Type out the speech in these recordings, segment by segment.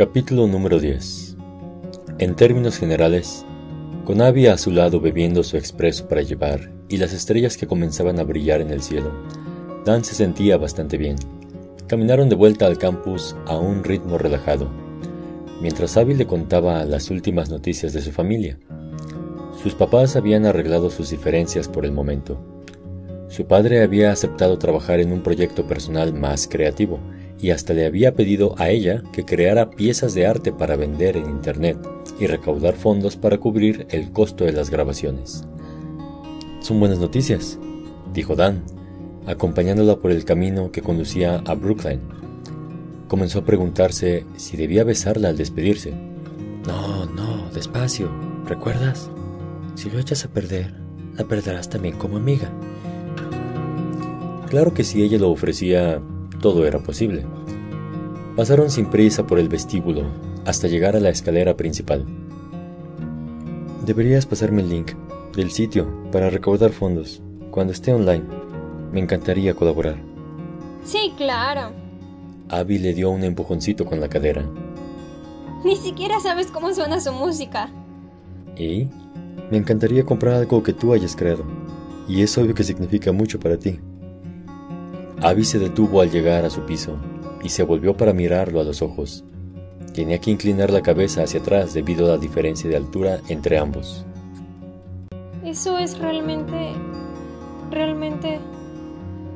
Capítulo número 10 En términos generales, con Abby a su lado bebiendo su expreso para llevar y las estrellas que comenzaban a brillar en el cielo, Dan se sentía bastante bien. Caminaron de vuelta al campus a un ritmo relajado, mientras Abby le contaba las últimas noticias de su familia. Sus papás habían arreglado sus diferencias por el momento. Su padre había aceptado trabajar en un proyecto personal más creativo y hasta le había pedido a ella que creara piezas de arte para vender en Internet y recaudar fondos para cubrir el costo de las grabaciones. Son buenas noticias, dijo Dan, acompañándola por el camino que conducía a Brooklyn. Comenzó a preguntarse si debía besarla al despedirse. No, no, despacio, ¿recuerdas? Si lo echas a perder, la perderás también como amiga. Claro que si ella lo ofrecía, todo era posible. Pasaron sin prisa por el vestíbulo hasta llegar a la escalera principal. Deberías pasarme el link del sitio para recaudar fondos cuando esté online. Me encantaría colaborar. Sí, claro. Abby le dio un empujoncito con la cadera. Ni siquiera sabes cómo suena su música. ¿Y? Me encantaría comprar algo que tú hayas creado. Y es obvio que significa mucho para ti. Abby se detuvo al llegar a su piso y se volvió para mirarlo a los ojos. Tenía que inclinar la cabeza hacia atrás debido a la diferencia de altura entre ambos. Eso es realmente... realmente...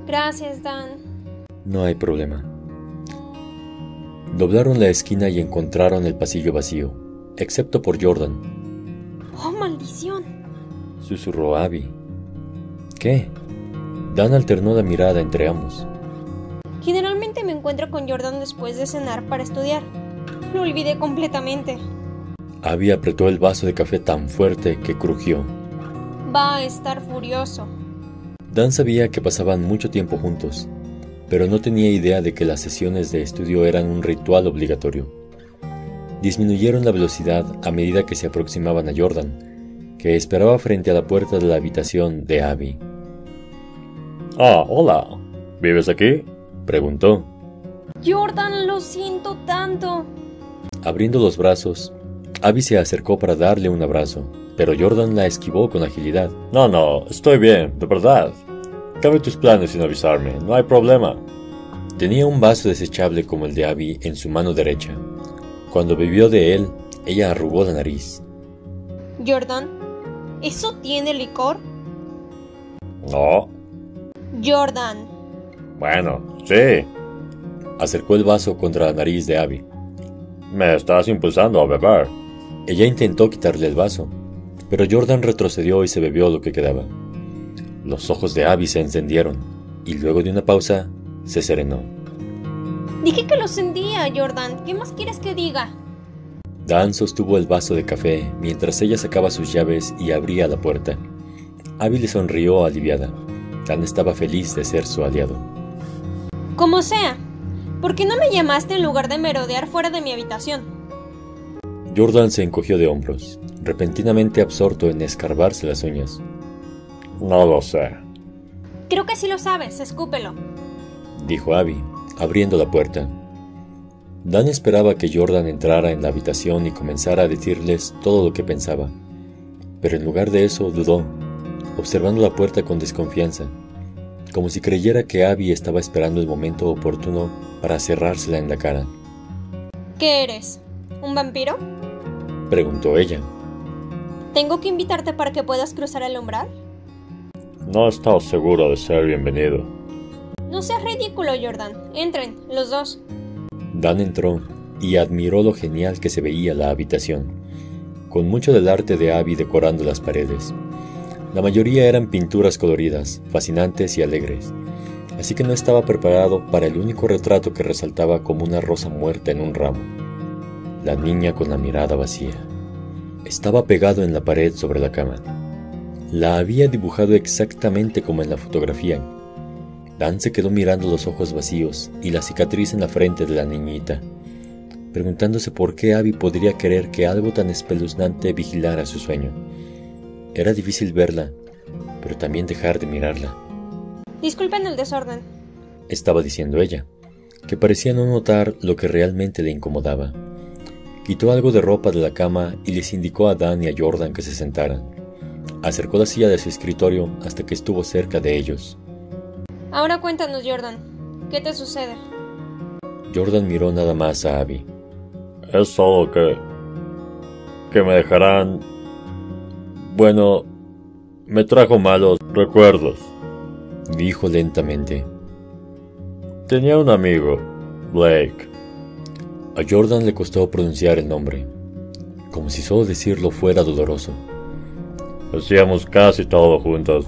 Gracias, Dan. No hay problema. Doblaron la esquina y encontraron el pasillo vacío, excepto por Jordan. ¡Oh, maldición! Susurró Abby. ¿Qué? Dan alternó la mirada entre ambos. Generalmente me encuentro con Jordan después de cenar para estudiar. Lo olvidé completamente. Abby apretó el vaso de café tan fuerte que crujió. Va a estar furioso. Dan sabía que pasaban mucho tiempo juntos, pero no tenía idea de que las sesiones de estudio eran un ritual obligatorio. Disminuyeron la velocidad a medida que se aproximaban a Jordan, que esperaba frente a la puerta de la habitación de Abby. Ah, hola. ¿Vives aquí? Preguntó. Jordan, lo siento tanto. Abriendo los brazos, Abby se acercó para darle un abrazo, pero Jordan la esquivó con agilidad. No, no, estoy bien, de verdad. Cambia tus planes sin avisarme, no hay problema. Tenía un vaso desechable como el de Abby en su mano derecha. Cuando bebió de él, ella arrugó la nariz. Jordan, ¿eso tiene licor? No, Jordan. Bueno, sí. Acercó el vaso contra la nariz de Abby. Me estás impulsando a beber. Ella intentó quitarle el vaso, pero Jordan retrocedió y se bebió lo que quedaba. Los ojos de Abby se encendieron y luego de una pausa se serenó. Dije que lo sentía, Jordan. ¿Qué más quieres que diga? Dan sostuvo el vaso de café mientras ella sacaba sus llaves y abría la puerta. Abby le sonrió aliviada. Dan estaba feliz de ser su aliado. Como sea, ¿por qué no me llamaste en lugar de merodear fuera de mi habitación? Jordan se encogió de hombros, repentinamente absorto en escarbarse las uñas. No lo sé. Creo que sí lo sabes, escúpelo. Dijo Abby, abriendo la puerta. Dan esperaba que Jordan entrara en la habitación y comenzara a decirles todo lo que pensaba, pero en lugar de eso dudó observando la puerta con desconfianza, como si creyera que Abby estaba esperando el momento oportuno para cerrársela en la cara. ¿Qué eres? ¿Un vampiro? Preguntó ella. ¿Tengo que invitarte para que puedas cruzar el umbral? No estás seguro de ser bienvenido. No seas ridículo, Jordan. Entren, los dos. Dan entró y admiró lo genial que se veía la habitación, con mucho del arte de Abby decorando las paredes. La mayoría eran pinturas coloridas, fascinantes y alegres, así que no estaba preparado para el único retrato que resaltaba como una rosa muerta en un ramo. La niña con la mirada vacía. Estaba pegado en la pared sobre la cama. La había dibujado exactamente como en la fotografía. Dan se quedó mirando los ojos vacíos y la cicatriz en la frente de la niñita, preguntándose por qué Abby podría querer que algo tan espeluznante vigilara su sueño. Era difícil verla, pero también dejar de mirarla. Disculpen el desorden, estaba diciendo ella, que parecía no notar lo que realmente le incomodaba. Quitó algo de ropa de la cama y les indicó a Dan y a Jordan que se sentaran. Acercó la silla de su escritorio hasta que estuvo cerca de ellos. Ahora cuéntanos, Jordan. ¿Qué te sucede? Jordan miró nada más a Abby. Es solo que... que me dejarán... Bueno, me trajo malos recuerdos, dijo lentamente. Tenía un amigo, Blake. A Jordan le costó pronunciar el nombre, como si solo decirlo fuera doloroso. Hacíamos casi todo juntos,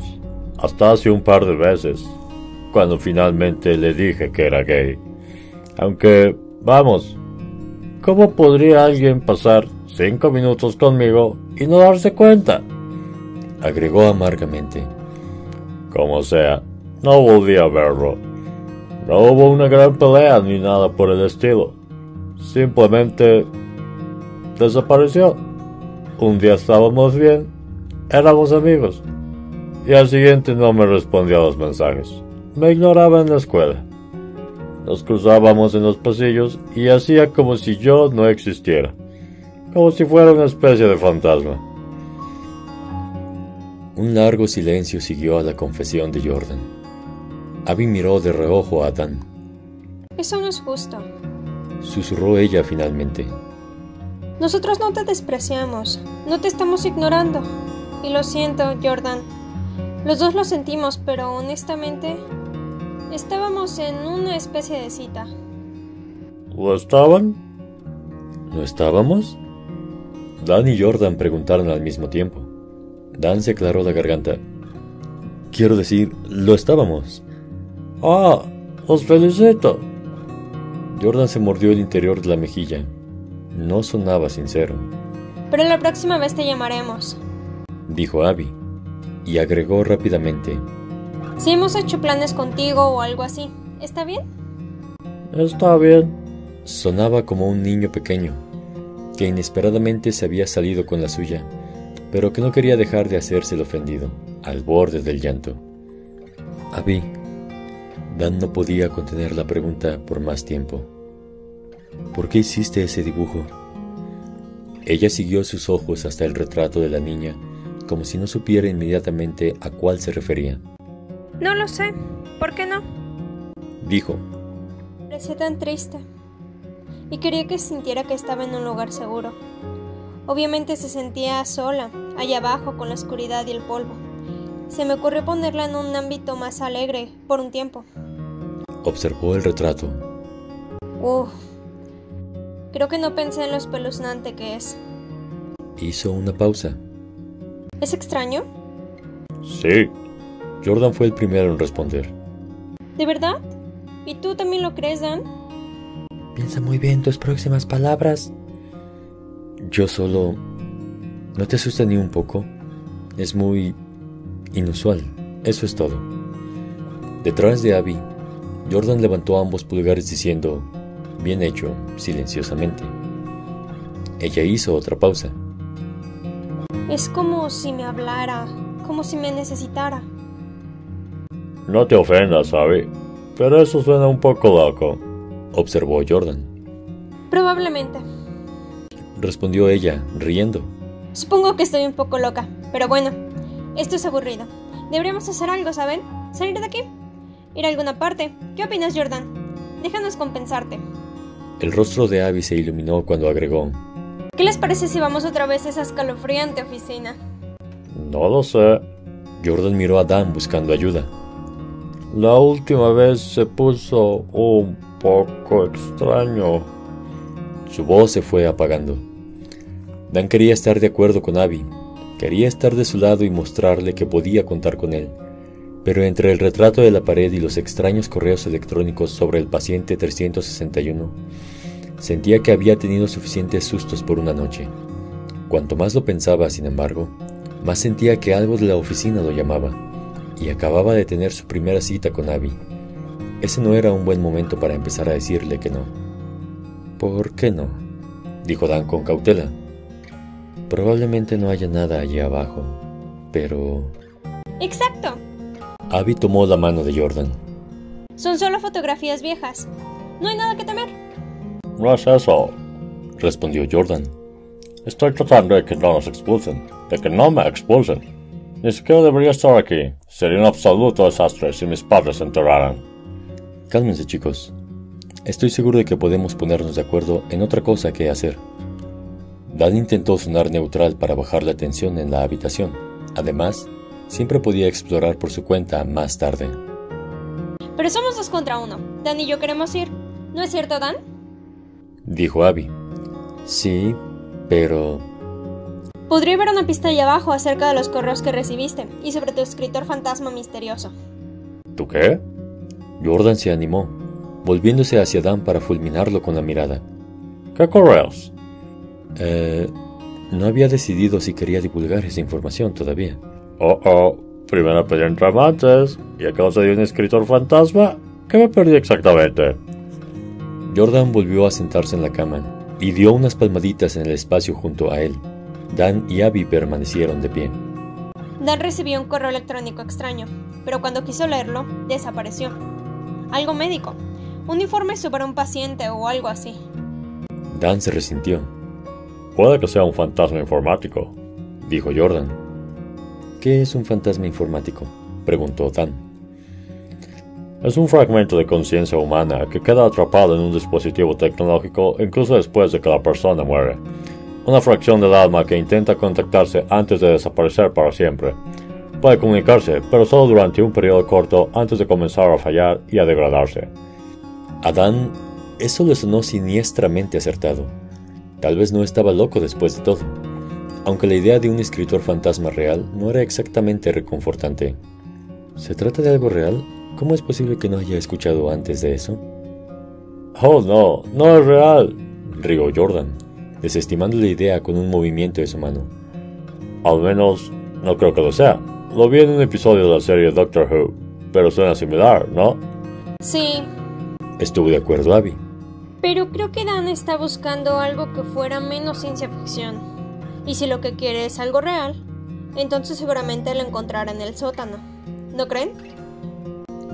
hasta hace un par de veces, cuando finalmente le dije que era gay. Aunque, vamos, ¿cómo podría alguien pasar cinco minutos conmigo y no darse cuenta? Agregó amargamente. Como sea, no volví a verlo. No hubo una gran pelea ni nada por el estilo simplemente desapareció. Un día estábamos bien, éramos amigos, y al siguiente no me respondía a los mensajes. Me ignoraba en la escuela. Nos cruzábamos en los pasillos y hacía como si yo no existiera, como si fuera una especie de fantasma. Un largo silencio siguió a la confesión de Jordan. Abby miró de reojo a Dan. Eso no es justo susurró ella finalmente. Nosotros no te despreciamos, no te estamos ignorando. Y lo siento, Jordan. Los dos lo sentimos, pero honestamente estábamos en una especie de cita. ¿Lo estaban? ¿Lo estábamos? Dan y Jordan preguntaron al mismo tiempo. Dan se aclaró la garganta. Quiero decir, lo estábamos. Ah, os felicito. Jordan se mordió el interior de la mejilla. No sonaba sincero. Pero la próxima vez te llamaremos, dijo Abby, y agregó rápidamente. Si hemos hecho planes contigo o algo así, ¿está bien? Está bien. Sonaba como un niño pequeño, que inesperadamente se había salido con la suya, pero que no quería dejar de hacerse el ofendido, al borde del llanto. Abby, Dan no podía contener la pregunta por más tiempo. ¿Por qué hiciste ese dibujo? Ella siguió sus ojos hasta el retrato de la niña, como si no supiera inmediatamente a cuál se refería. No lo sé. ¿Por qué no? Dijo. Parecía tan triste. Y quería que sintiera que estaba en un lugar seguro. Obviamente se sentía sola, allá abajo, con la oscuridad y el polvo. Se me ocurrió ponerla en un ámbito más alegre, por un tiempo. Observó el retrato. Uf. Creo que no pensé en lo espeluznante que es. Hizo una pausa. ¿Es extraño? Sí. Jordan fue el primero en responder. ¿De verdad? ¿Y tú también lo crees, Dan? Piensa muy bien tus próximas palabras. Yo solo... ¿No te asusta ni un poco? Es muy... inusual. Eso es todo. Detrás de Abby Jordan levantó ambos pulgares diciendo, bien hecho, silenciosamente. Ella hizo otra pausa. Es como si me hablara, como si me necesitara. No te ofendas, Abby, pero eso suena un poco loco, observó Jordan. Probablemente, respondió ella, riendo. Supongo que estoy un poco loca, pero bueno, esto es aburrido. Deberíamos hacer algo, ¿saben? ¿Salir de aquí? ir a alguna parte. ¿Qué opinas, Jordan? Déjanos compensarte. El rostro de Abby se iluminó cuando agregó. ¿Qué les parece si vamos otra vez a esa escalofriante oficina? No lo sé. Jordan miró a Dan buscando ayuda. La última vez se puso un poco extraño. Su voz se fue apagando. Dan quería estar de acuerdo con Abby. Quería estar de su lado y mostrarle que podía contar con él pero entre el retrato de la pared y los extraños correos electrónicos sobre el paciente 361, sentía que había tenido suficientes sustos por una noche. Cuanto más lo pensaba, sin embargo, más sentía que algo de la oficina lo llamaba, y acababa de tener su primera cita con Abby. Ese no era un buen momento para empezar a decirle que no. ¿Por qué no? dijo Dan con cautela. Probablemente no haya nada allí abajo, pero... Exacto, Abby tomó la mano de Jordan. Son solo fotografías viejas. No hay nada que temer. No es eso. respondió Jordan. Estoy tratando de que no nos expulsen, de que no me expulsen. Ni siquiera debería estar aquí. Sería un absoluto desastre si mis padres se enteraran. Cálmense, chicos. Estoy seguro de que podemos ponernos de acuerdo en otra cosa que hacer. Dan intentó sonar neutral para bajar la tensión en la habitación. Además, siempre podía explorar por su cuenta más tarde. Pero somos dos contra uno. Dan y yo queremos ir. ¿No es cierto, Dan? Dijo Abby. Sí, pero... Podría haber una pista ahí abajo acerca de los correos que recibiste y sobre tu escritor fantasma misterioso. ¿Tú qué? Jordan se animó, volviéndose hacia Dan para fulminarlo con la mirada. ¿Qué correos? Eh, no había decidido si quería divulgar esa información todavía. Oh, oh, primero pedí entramantes y a causa de un escritor fantasma, ¿qué me perdí exactamente? Jordan volvió a sentarse en la cama y dio unas palmaditas en el espacio junto a él. Dan y Abby permanecieron de pie. Dan recibió un correo electrónico extraño, pero cuando quiso leerlo, desapareció. Algo médico, un informe sobre un paciente o algo así. Dan se resintió. Puede que sea un fantasma informático, dijo Jordan. ¿Qué es un fantasma informático? preguntó Dan. Es un fragmento de conciencia humana que queda atrapado en un dispositivo tecnológico incluso después de que la persona muere. Una fracción del alma que intenta contactarse antes de desaparecer para siempre. Puede comunicarse, pero solo durante un periodo corto antes de comenzar a fallar y a degradarse. A Dan eso le sonó siniestramente acertado. Tal vez no estaba loco después de todo, aunque la idea de un escritor fantasma real no era exactamente reconfortante. ¿Se trata de algo real? ¿Cómo es posible que no haya escuchado antes de eso? Oh, no, no es real, rió Jordan, desestimando la idea con un movimiento de su mano. Al menos, no creo que lo sea. Lo vi en un episodio de la serie Doctor Who, pero suena similar, ¿no? Sí. Estuvo de acuerdo Abby. Pero creo que Dan está buscando algo que fuera menos ciencia ficción. Y si lo que quiere es algo real, entonces seguramente lo encontrará en el sótano. ¿No creen?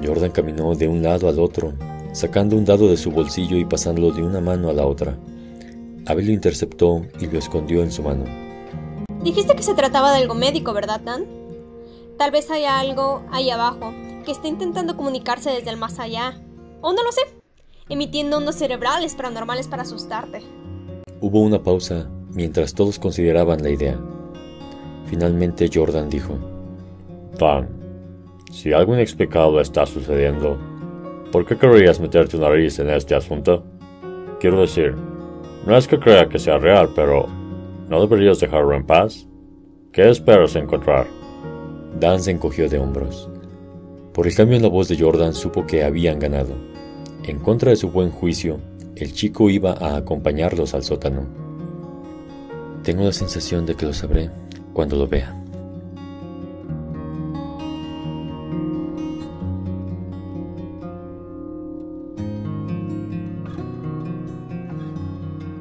Jordan caminó de un lado al otro, sacando un dado de su bolsillo y pasándolo de una mano a la otra. Abby lo interceptó y lo escondió en su mano. Dijiste que se trataba de algo médico, ¿verdad, Dan? Tal vez haya algo ahí abajo que esté intentando comunicarse desde el más allá. O no lo sé, emitiendo ondas cerebrales paranormales para asustarte. Hubo una pausa mientras todos consideraban la idea. Finalmente Jordan dijo, Dan, si algo inexplicable está sucediendo, ¿por qué querrías meter tu nariz en este asunto? Quiero decir, no es que crea que sea real, pero ¿no deberías dejarlo en paz? ¿Qué esperas encontrar? Dan se encogió de hombros. Por el cambio en la voz de Jordan supo que habían ganado. En contra de su buen juicio, el chico iba a acompañarlos al sótano. Tengo la sensación de que lo sabré cuando lo vea.